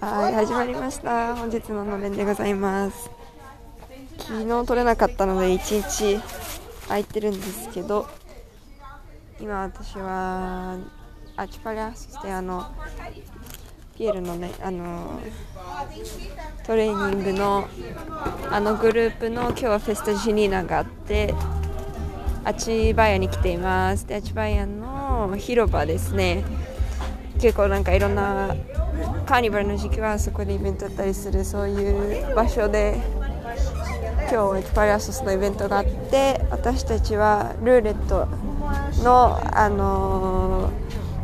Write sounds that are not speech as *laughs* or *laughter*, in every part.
はい始まりました。本日ののれんでございます。昨日撮れなかったので1日空いてるんですけど今私はアチパリアそしてあのピエールのねあのトレーニングのあのグループの今日はフェスタジュニーナがあってアチバヤに来ています。でアチバヤの広場ですね。結構なんかいろんなカーニバルの時期はそこでイベントだったりするそういう場所で今日パリアソスのイベントがあって私たちはルーレットの、あの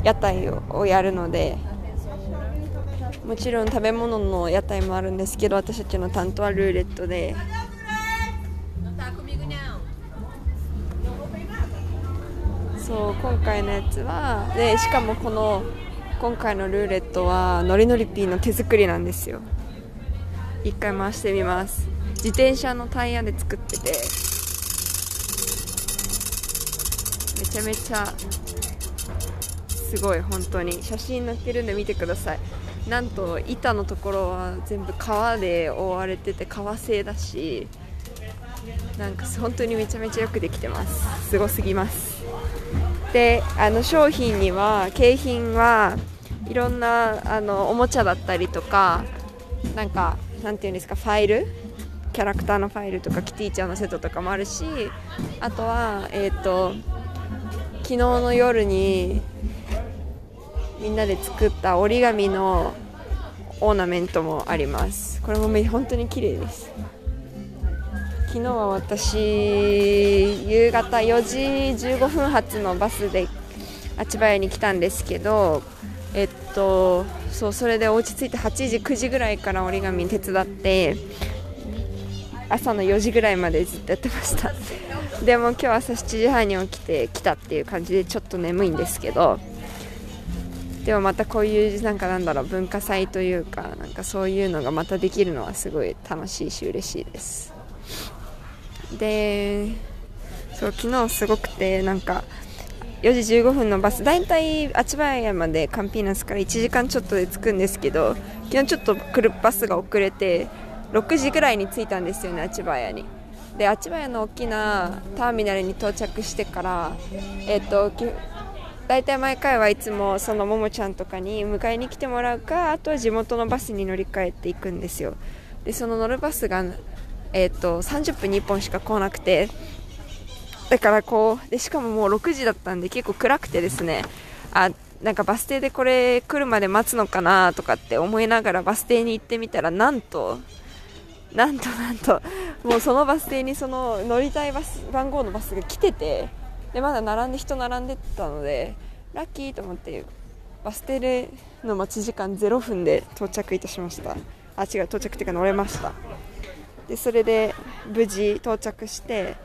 ー、屋台をやるのでもちろん食べ物の屋台もあるんですけど私たちの担当はルーレットで。そう今回のやつはでしかもこの今回のルーレットはノリノリピーの手作りなんですよ。一回回してみます。自転車のタイヤで作ってて。めちゃめちゃすごい本当に。写真載ってるんで見てください。なんと板のところは全部革で覆われてて革製だし。なんか本当にめちゃめちゃよくできてます。すごすぎます。であの商品には景品はいろんなあのおもちゃだったりとかなんかなんていうんですかファイル？キャラクターのファイルとかキティちゃんのセットとかもあるしあとはえっ、ー、と昨日の夜にみんなで作った折り紙のオーナメントもあります。これも本当に綺麗です。昨日は私夕方4時15分発のバスであちばやに来たんですけどえっとそうそれでお家着いて8時9時ぐらいから折り紙手伝って朝の4時ぐらいまでずっとやってました。*laughs* でも今日朝7時半に起きて来たっていう感じでちょっと眠いんですけどでもまたこういうなんかなんだろう文化祭というかなんかそういうのがまたできるのはすごい楽しいし嬉しいです。でそう昨日すごくてなんか4時15分のバス大体あちばやまでカンピーナスから1時間ちょっとで着くんですけど昨日ちょっと来るバスが遅れて6時ぐらいに着いたんですよねあちばやに。であちばやの大きなターミナルに到着してからえっ、ー、と大体毎回はいつもそのももちゃんとかに迎えに来てもらうかあとは地元のバスに乗り換えていくんですよ。でその乗るバスがえーと30分に1本しか来なくて。だからこうでしかももう6時だったんで結構暗くてですね。あなんかバス停でこれ来るまで待つのかなとかって思いながらバス停に行ってみたらなんとなんとなんともうそのバス停にその乗りたいバス番号のバスが来ててでまだ並んで人並んでたのでラッキーと思ってバス停での待ち時間0分で到着いたしました。あ違う到着っていうか乗れました。でそれで無事到着して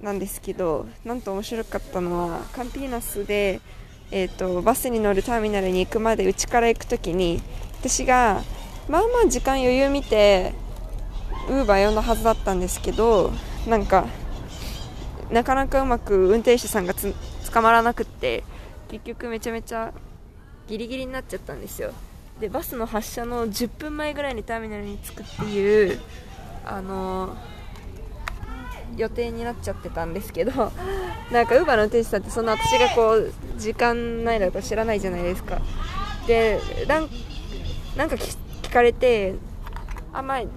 なんですけどなんと面白かったのはカンピーナスで、えーと、バスに乗るターミナルに行くまでうちから行く時に私がまあまあ時間余裕見てウーバー呼んだはずだったんですけどなんかなかなかうまく運転手さんがつ捕まらなくって結局めちゃめちゃギリギリになっちゃったんですよ。でバスの発車の10分前ぐらいにターミナルに着くっていうあの予定になっちゃってたんですけど *laughs* なんかウーバーの運転手さんってそんな私がこう時間ないだと知らないじゃないですか。でなんか聞かれてあまあい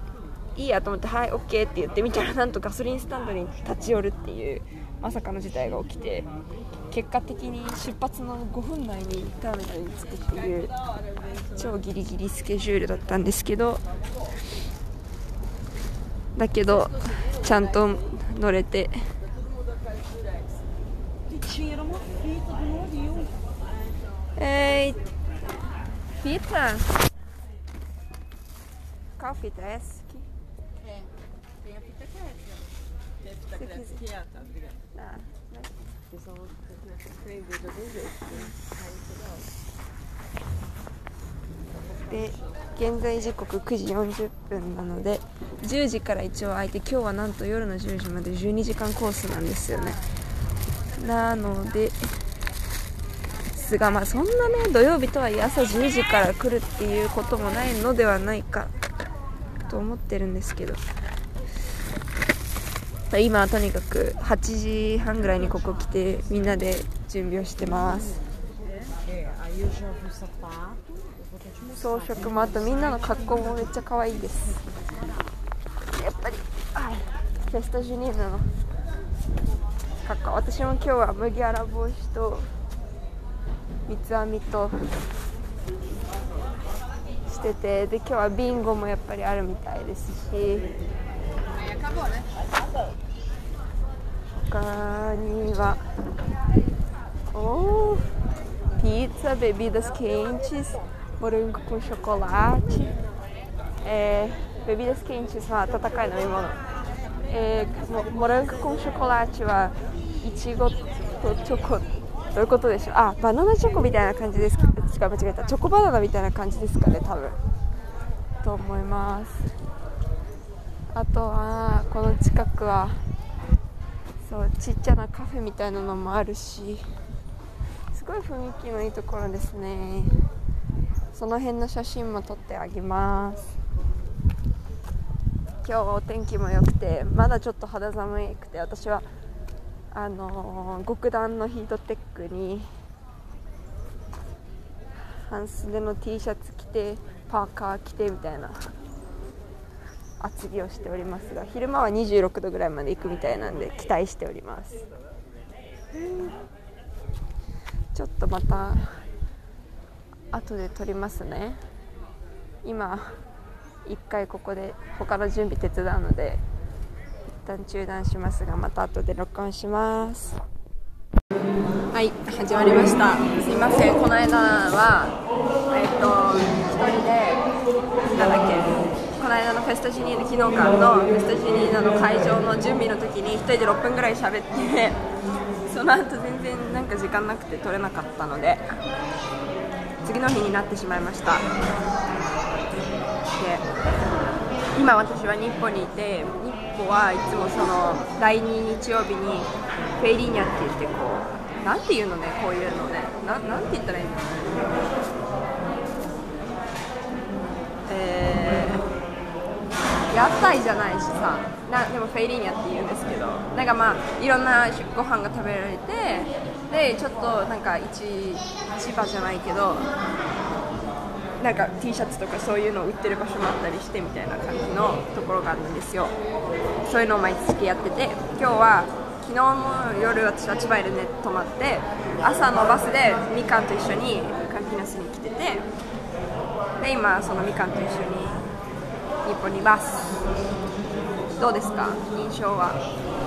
いやと思ってはい OK って言ってみたらなんとガソリンスタンドに立ち寄るっていうまさかの事態が起きて結果的に出発の5分内にターミナルに着くっていう超ギリギリスケジュールだったんですけどだけどちゃんと乗れてえー、fita qual fita é essa aqui? É, tem a fita essa. Tem a fita que é? Tá, obrigada. Tá, né? Pessoal, escrever de algum jeito? Aí toda hora. 現在時刻9時40分なので10時から一応空いて今日はなんと夜の10時まで12時間コースなんですよね。なのでですが、まあ、そんなね土曜日とはいえ朝10時から来るっていうこともないのではないかと思ってるんですけど。今はとにかく8時半ぐらいにここ来てみんなで準備をしてます。装飾もあとみんなの格好もめっちゃ可愛いです。やっぱり、はい、フェスタジュニーナの格好。私も今日は麦わら帽子と三つ編みとしててで今日はビンゴもやっぱりあるみたいですし。他にはお pizza, bebidas quentes, morango com chocolate, é, bebidas quentes は温かい飲み物、えー、モラングコンショコラチはいちごとチョコどういうことでしょうあバナナチョコみたいな感じですか違う間違えたチョコバナナみたいな感じですかね多分と思いますあとはこの近くはそうちっちゃなカフェみたいなのもあるしすごい雰囲気のいいところですねその辺の写真も撮ってあげます。今日お天気も良くてまだちょっと肌寒くて私はあのー、極暖のヒートテックに半袖の T シャツ着てパーカー着てみたいな厚着をしておりますが昼間は26度ぐらいまで行くみたいなんで期待しております。ちょっとまた後で撮りますね。今一回ここで他の準備手伝うので一旦中断しますがまた後で録音します。はい始まりました。すいません。この間はえっ、と一人でなんだっけこの間のフェスタジニーナ昨日からのフェスタジニーナの会場の準備の時に1人で6分ぐらい喋ってその後全然なんか時間なくて撮れなかったので次の日になってしまいました。で今私は日本にいて日本はいつもその第2日曜日にフェイリーニャって言ってこうなんていうのねこういうのね。ななんて言ったらいいの？えー、屋台じゃないしさ。なでもフェイリーニャって言うんですけどなんかまあいろんなご飯が食べられてでちょっとなんか市市場じゃないけどなんか T シャツとかそういうのを売ってる場所もあったりしてみたいな感じのところがあるんですよ。そういうのを毎月やってて今日は昨日の夜私は千葉でね泊まって朝のバスでみかんと一緒にカンピナスに来ててで今そのみかんと一緒に日本にいますどうですか？印象は。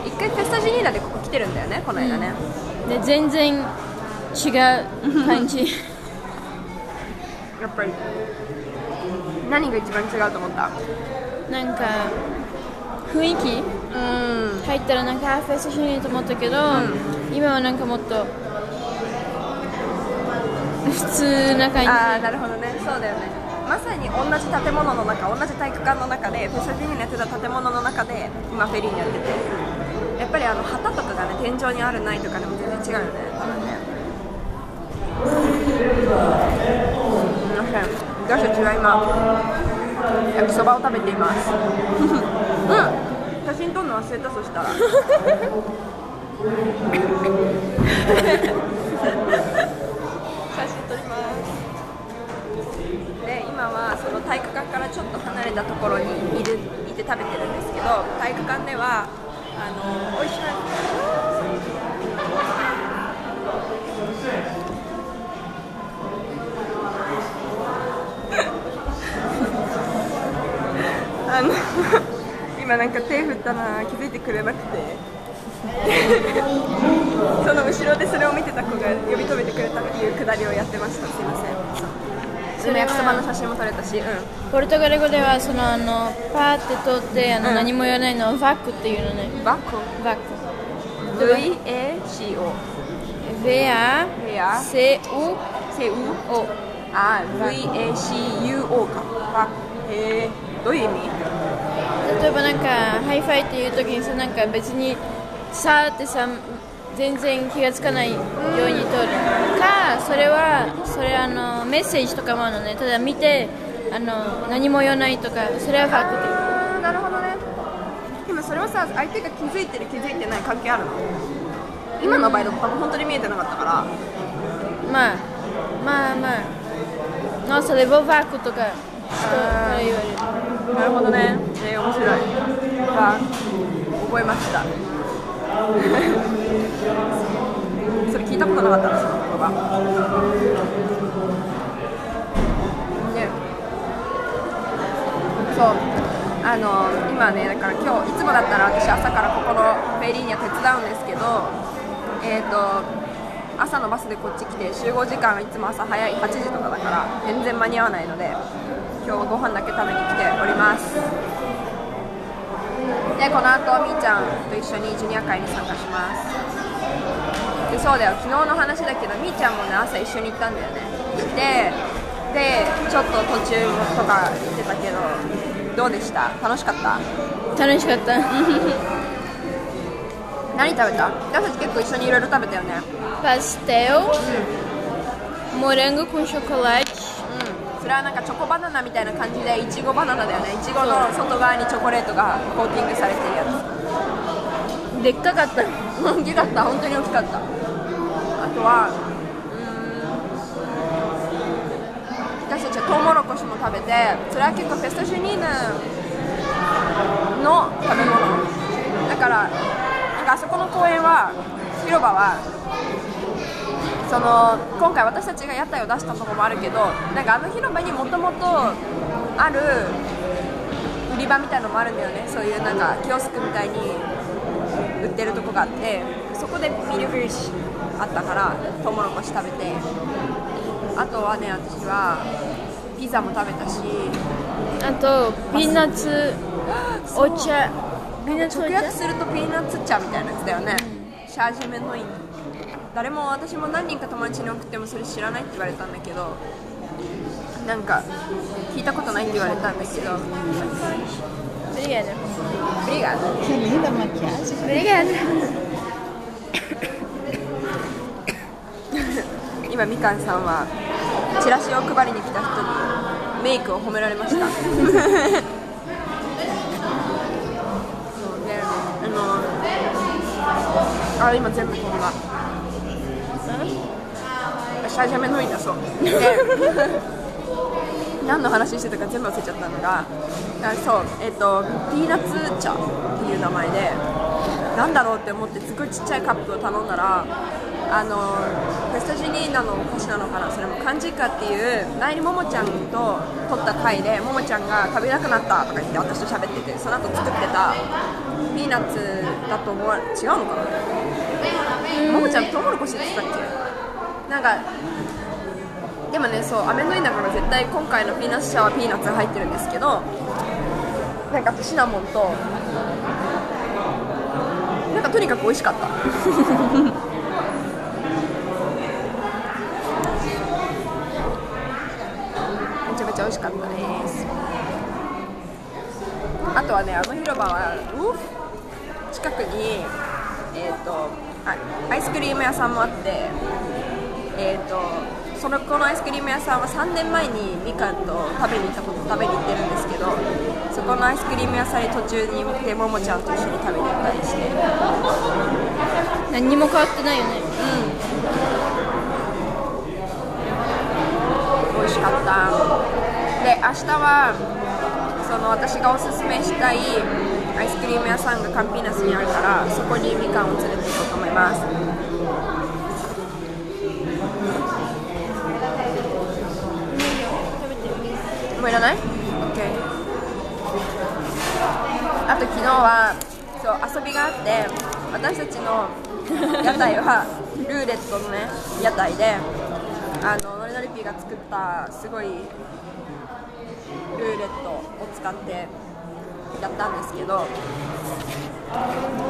一回フェスタジニーナでここ来てるんだよね？この間ね、うん、で全然違う感じ。*laughs* やっぱり。何が一番違うと思った？なんか雰囲気、うん、入ったらなんかフェスしにと思ったけど、うん、今はなんかもっと普通な感じ。ああなるほどね。そうだよねまさに同じ建物の中同じ体育館の中でフェスティにやってた建物の中で今フェリーにやってて。やっぱりあの旗とかがね天井にあるないとかでも全然違うよね。多分ね。すみません私たちは今焼きそばを食べています。うん。写真撮るの忘れたそしたら。*laughs* 今はその体育館からちょっと離れたところにいるいて食べてるんですけど体育館ではあの美味しい。*laughs* あの *laughs* 今なんか手振ったら気づいてくれなくて。*laughs* その後ろでそれを見てた子が呼び止めてくれたっていうくだりをやってました。すいません。その焼きそばの写真も撮れたし、うん、ポルトガル語ではそのあのパーって撮ってあの、うん、何も言わないのをバックっていうのね。バック。バック V-A-C-O V-A-C-U C-U-O あ V-A-C-U-O か。バック。へえ。どういう意味？例えばなんかハイファイっていう時にさなんか別にさーってさ全然気がつかないように撮る。かそれはそれあのメッセージとかもあるのね。ただ見てあの何も言わないとかそれはファクなるほどね。でもそれはさ相手が気づいてる気づいてない関係あるの？今の場合だと多分本当に見えてなかったから。まあまあまあ。Nossa, levou vácuo とか人から言われる。なるほどね。えー、面白い。あ覚えました *laughs* それ聞いたことなかったなその言葉ねそうあの今ねだから今日いつもだったら私朝からここのフェリーには手伝うんですけどえっ、と朝のバスでこっち来て集合時間はいつも朝早い8時とかだから全然間に合わないので今日はご飯だけ食べに来ております。でこの後みーちゃんと一緒にジュニア会に参加します。でそうだよ。昨日の話だけどみーちゃんもね朝一緒に行ったんだよね。ででちょっと途中とか行ってたけどどうでした？楽しかった？楽しかった。*laughs* 何食べた？私たち結構一緒にいろいろ食べたよね。pastel morango com chocolate うんそれはなんかチョコバナナみたいな感じでいちごバナナだよね。いちごの外側にチョコレートがコーティングされてるやつ。でっかかった。大きかった。本当に大きかった。あとはうーん。私たちはトウモロコシも食べてそれは結構フェストジュニーヌの食べ物。だからなんかあそこの公園は広場はその今回私たちが屋台を出したところもあるけどなんかあの広場にもともとある売り場みたいのもあるんだよね。そういうなんかキオスクみたいに売ってるとこがあってそこでミルフィッシュあったからトウモロコシ食べてあとはね私はピザも食べたしあとピーナッツお茶。ピーナッツ直訳するとピーナッツ茶みたいなやつだよね、 chá de amendoim 誰も私も何人か友達に送ってもそれ知らないって言われたんだけどなんか聞いたことないって言われたんだけど Obrigada. Obrigada. Que linda a maquiagem. Obrigada. 今みかんさんはチラシを配りに来た人にメイクを褒められました *laughs* そうであのあ今全部飛んだシャージャメのいだそう。で *laughs* 何の話してたか全部忘れちゃったのがそうえっ、とピーナッツ茶っていう名前でなんだろうって思ってすごいちっちゃいカップを頼んだらあのフェスタジニーナのお菓子なのかなそれもカンジカっていう前にももちゃんと撮った回でももちゃんが食べなくなったとか言って私と喋っててその後作ってたピーナッツだと思わ違うのかなももちゃんトウモロコシって言ったっけ？なんかでもねそう飴のいだから絶対今回のピーナッツ chá はピーナッツが入ってるんですけどなんかシナモンとなんかとにかく美味しかった。*laughs* めちゃめちゃ美味しかったです。あとはねあの広場はう近くにえっ、とアイスクリーム屋さんもあってえっ、とそのこのアイスクリーム屋さんは3年前にみかんと食べに行ったこと食べに行ってるんですけどそこのアイスクリーム屋さんに途中に行ってももちゃんと一緒に食べに行ったりして。何にも変わってないよね。美味しかった。で明日はその私がおすすめしたいアイスクリーム屋さんがカンピーナスにあるからそこにみかんを連れて行こうと思いますもういらない ?OK あと昨日はそう遊びがあって私たちの屋台はルーレットのね屋台であのノリノリピーが作ったすごいルーレットを使ってやったんですけど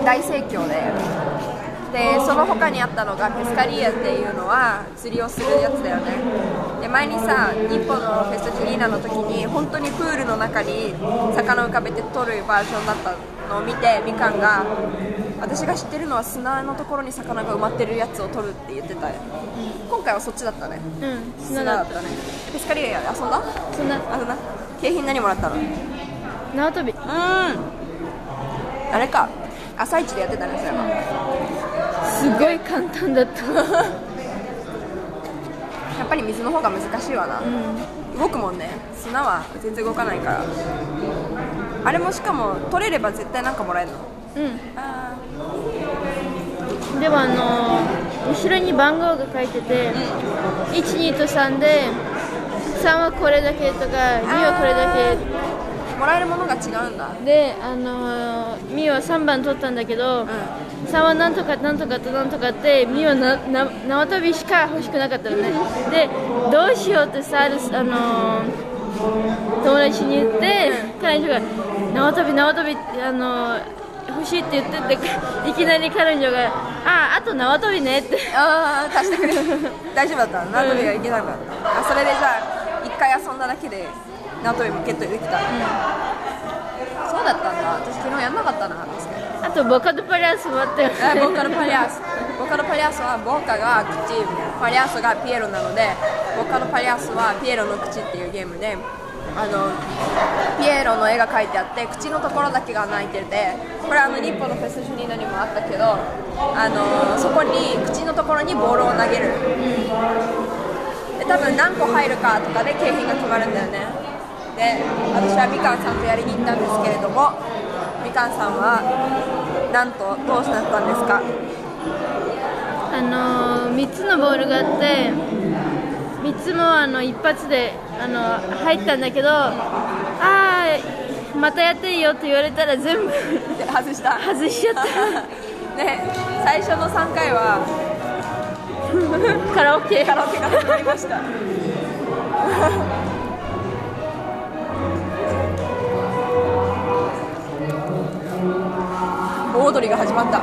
大盛況で。でその他にあったのがペスカリーアっていうのは釣りをするやつだよね。で前にさ日本のフェストジニーナの時に本当にプールの中に魚を浮かべて撮るバージョンだったのを見てみかんが私が知ってるのは砂のところに魚が埋まってるやつを取るって言ってたよ、今回はそっちだったね。うん砂だった。ね。ペスカリエで遊んだ？そんな？遊んだ景品何もらったの？うん縄跳び。あれか。朝一でやってたねそれは。すごい簡単だった。*laughs* やっぱり水の方が難しいわな、動くもんね。砂は全然動かないから。あれもしかも取れれば絶対なんかもらえるの？うん。あでもあの後ろに番号が書いてて、12と3で3はこれだけとか2はこれだけ。ーもらえるものが違うんだ。であのミは3番取ったんだけど、3はなんとかなんとかとなんとかってミはなな縄跳びしか欲しくなかったのね。でどうしようってさあの友達に言って、彼女が縄跳び縄跳びってあの欲しいって言ってて *laughs* いきなり彼女がああと縄跳びねって。ああ貸してくれ大丈夫だった縄跳びがいけなかった、あそれでじゃあ一回遊んだだけで縄跳びもゲットできた、そうだったん。だ私昨日やんなかったなあと boca do palhaço もあったよ。ねあ boca do palhaço。 boca do palhaço は boca が口 palhaço がピエロなので boca do palhaço はピエロの口っていうゲームであのピエロの絵が描いてあって口のところだけが泣いててこれあの日本のフェスジュニーナにもあったけどあのそこに口のところにボールを投げる、で多分何個入るかとかで景品が決まるんだよねで私はみかんさんとやりに行ったんですけれどもみかんさんはなんとどうなったんですか？あの3つのボールがあって3つもあの一発であの入ったんだけどああまたやっていいよって言われたら全部で *laughs* 外した。外しちゃった。*laughs* ね最初の3回は *laughs* カラオケ。カラオケが始まりました大踊りが始まった。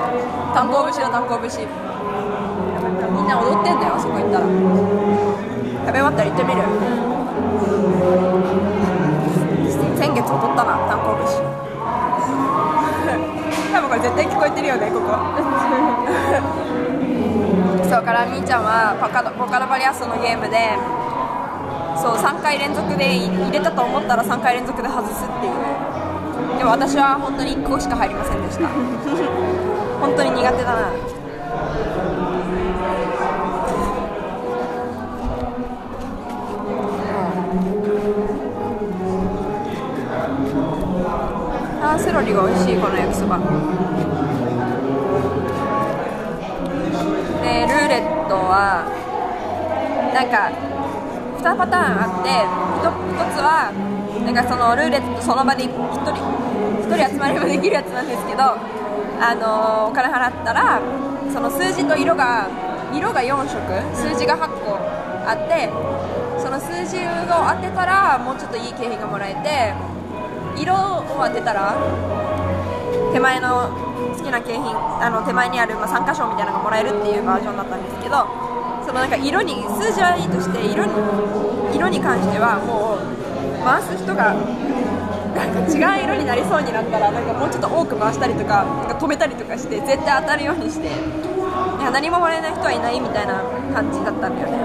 炭鉱節だ炭鉱節みんな踊ってんだよあそこ行ったら。食べ終わったら行ってみる。先月踊ったな炭鉱節多分これ絶対聞こえてるよねここ。そうからみーちゃんはボカボカドバリアストのゲームでそう3回連続で入れたと思ったら3回連続で外すっていう。でも私は本当に1個しか入りませんでした。本当に苦手だな。あーセロリが美味しいこの焼きそば。でルーレットはなんか2パターンあって 1, つはなんかそのルーレットその場で1人1人集まればできるやつなんですけど、あのお金払ったらその数字と色が色が4色数字が8個あってその数字を当てたらもうちょっといい景品がもらえて色を当てたら手前の好きな景品あの手前にある、まあ、参加賞みたいなのがもらえるっていうバージョンだったんですけどそのなんか色に数字はいいとして色に色に関してはもう回す人がなんか違う色になりそうになったらなんかもうちょっと多く回したりとかなんか止めたりとかして絶対当たるようにしてなんか何ももらえない人はいないみたいな感じだったんだよね。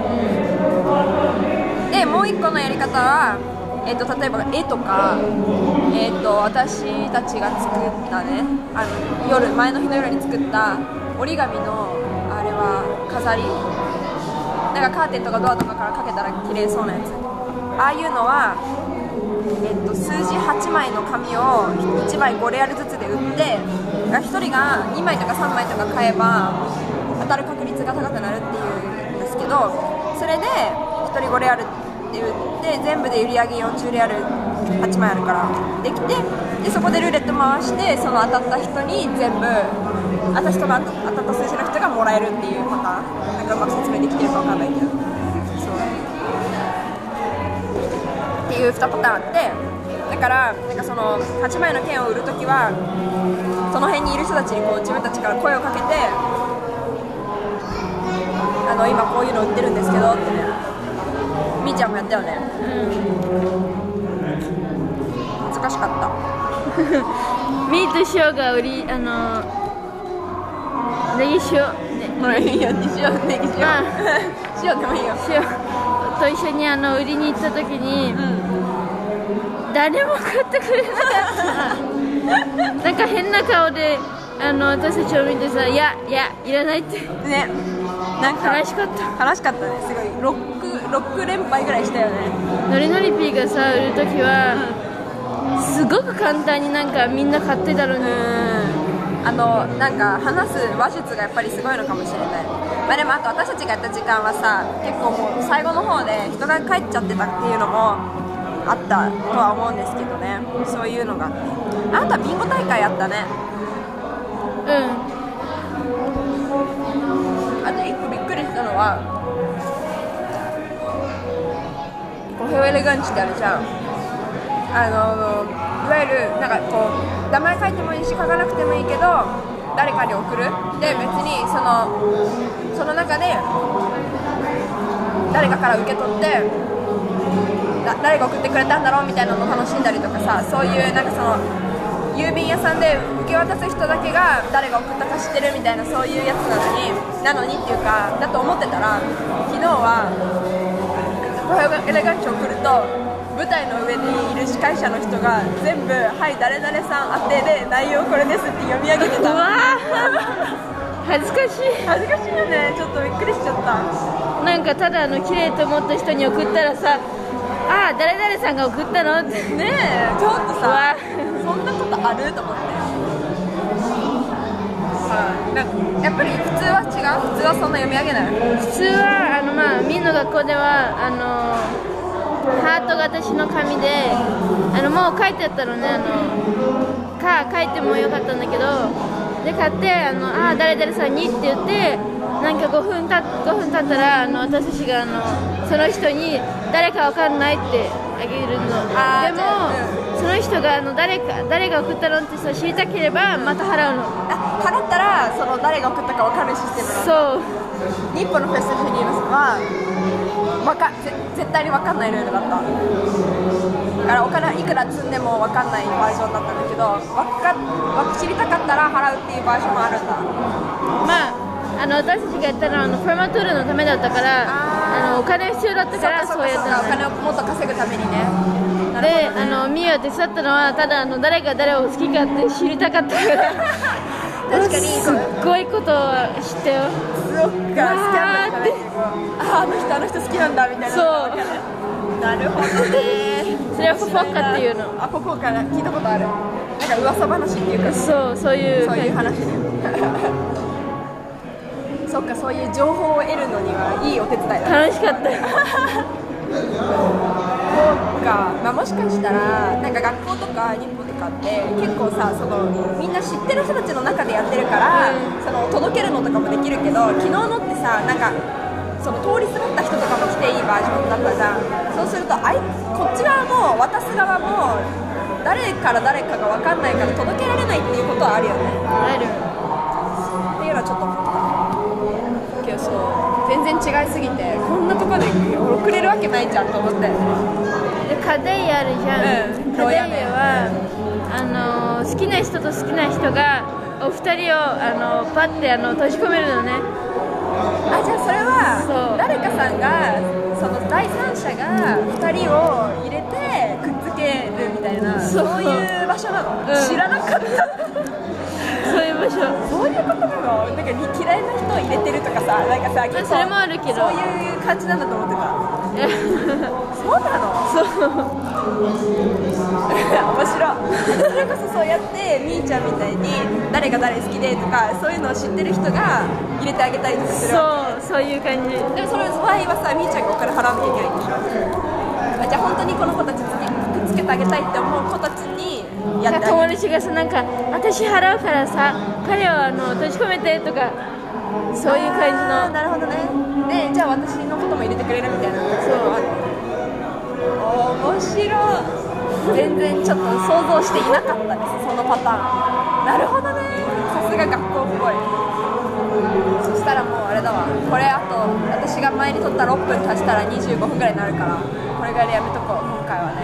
でもう一個のやり方は、えっと例えば絵とか、えっと私たちが作ったねあの夜前の日の夜に作った折り紙のあれは飾りなんかカーテンとかドアとかからかけたら綺麗そうなやつ。ああいうのは、えっと数字8枚の紙を1枚5レアルずつで売って1人が2枚とか3枚とか買えば当たる確率が高くなるっていうんですけどそれで1人5レアルって売って全部で売り上げ40レアル8枚あるからできてでそこでルーレット回してその当たった人に全部私との当たった数字の人がもらえるっていうパターン。なんかうまく説明できてるかわかんないけどそうっていう2パターンあってだからなんかその8枚の剣を売るときはその辺にいる人たちにこう自分たちから声をかけてあの今こういうの売ってるんですけどってねみーちゃんもやったよねうん難しかったミートショーが売りあのネギ塩、ね、ほらいいよにしようネギ塩あ。*laughs* 塩でもいいよ。塩と一緒にあの売りに行った時に、誰も買ってくれなかった。*laughs* なんか変な顔であの私たちを見てさいやいやいらないって。ね。なんか悲しかった。悲しかったね。すごい。ロックロック連敗ぐらいしたよね。ノリノリピーがさ売る時は、すごく簡単になんかみんな買ってたのに、あのなんか話す話術がやっぱりすごいのかもしれない。まあでもあと私たちがやった時間はさ結構もう最後の方で人が帰っちゃってたっていうのもあったとは思うんですけどね。そういうのがあって。あなたビンゴ大会やったね。うん。あと一個びっくりしたのはコヘオエレガンチってあるじゃん。あのいわゆるなんかこう名前書いてもいいし書かなくてもいいけど誰かに送る？で別にそのその中で誰かから受け取って誰が送ってくれたんだろう？みたいなのを楽しんだりとかさそういうなんかその郵便屋さんで受け渡す人だけが誰が送ったか知ってる？みたいなそういうやつなのになのにっていうかだと思ってたら昨日はコヘオエレガンチを送ると舞台の上にいる司会者の人が全部「はい誰々さん宛てで内容これです」って読み上げてた。うわ恥ずかしい。恥ずかしいよね。ちょっとびっくりしちゃった。なんかただあの綺麗と思った人に送ったらさああ誰々さんが送ったのって。ねえちょっとさそんなことある？と思って。はい。なんかやっぱり普通は違う？普通はそんな読み上げない？普通はあのまあみんな学校ではあのハート形の紙であのもう書いてあったのねあのか書いてもよかったんだけどで買ってあのあ誰々さんにって言ってなんか5分た5分経ったらあの私たちがあのその人に誰かわかんないってあげるの。でもじゃあその人があの誰か誰が送ったのってさ知りたければまた払うの。あ払ったらその誰が送ったか分かるシステムなの。そう。日本のフェスティバルはわかぜ絶対に分かんないルールだった。だからお金いくら積んでも分かんないバージョンだったんだけどわかわ知りたかったら払うっていうバージョンもあるんだ。まあ、あの私たちがやったのはあのプロマトゥールのためだったからあのお金必要だったからそうやったお金をもっと稼ぐためにね。であのミア手伝ったのはただあの誰が誰を好きかって知りたかったから *laughs* 確かにすっごいことを知ったよ。そっかスキャンダルじゃないけどああの人あの人好きなんだみたいなそう。なるほどね。それはポポッカっていうの。あポポッカ聞いたことある。なんか噂話っていうか。そうそういうそういう感話。ね *laughs* そっかそういう情報を得るのにはいいお手伝いだじ楽しかった。よ *laughs* そうか、まあ、もしかしたらなんか学校とか日本とかって結構さそのみんな知ってる人たちの中でやってるから、うん。その届けるのとかもできるけど昨日のってさなんかその通りすがった人とかも来ていいバージョンだったじゃん。そうするとあいこっち側も渡す側も誰から誰かが分かんないから届けられないっていうことはあるよね。ある。っていうのはちょっと思った。けどそう全然違いすぎてこんなとこで送れるわけないじゃんと思ってでカデイあるじゃん、うん。カデイはあの好きな人と好きな人がお二人をあのパッてあの閉じ込めるのね。あじゃあそれは誰かさんがその第三者が2人を入れてくっつけるみたいなそそうういう場所なの、うん。知らなかった。*laughs* そういう場所。そういうことなの？なんか嫌いな人を入れてるとかさなんかさ結構それもあるけど。そういう感じなんだと思ってた。え。そうなの？そう面白い。それこそそうやってみーちゃんみたいに誰が誰好きでとかそういうのを知ってる人が入れてあげたりとかするわそうそういう感じ。けでもその場合はさみーちゃんがお金払わなきゃいけない。んでしょあじゃあ本当にこの子たちにくっつけてあげたいって思う子たちにやってあ友達がさなんか私払うからさ彼をあの閉じ込めてとかそういう感じの。なるほどね。でじゃあ私のことも入れてくれるみたいなそうある。面白い全然ちょっと想像していなかったですそのパターン。なるほどね。さすが学校っぽい。そしたらもうあれだわ。これあと私が前に撮った6分足したら25分ぐらいになるからこれぐらいでやめとこう。今回はね。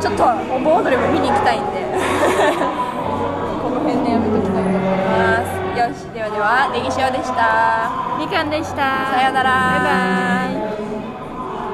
ちょっとお盆踊りも見に行きたいんで。*laughs* この辺でやめときたいと思います。いよしではではネギ塩でした。みかんでした。さよなら。バイバイ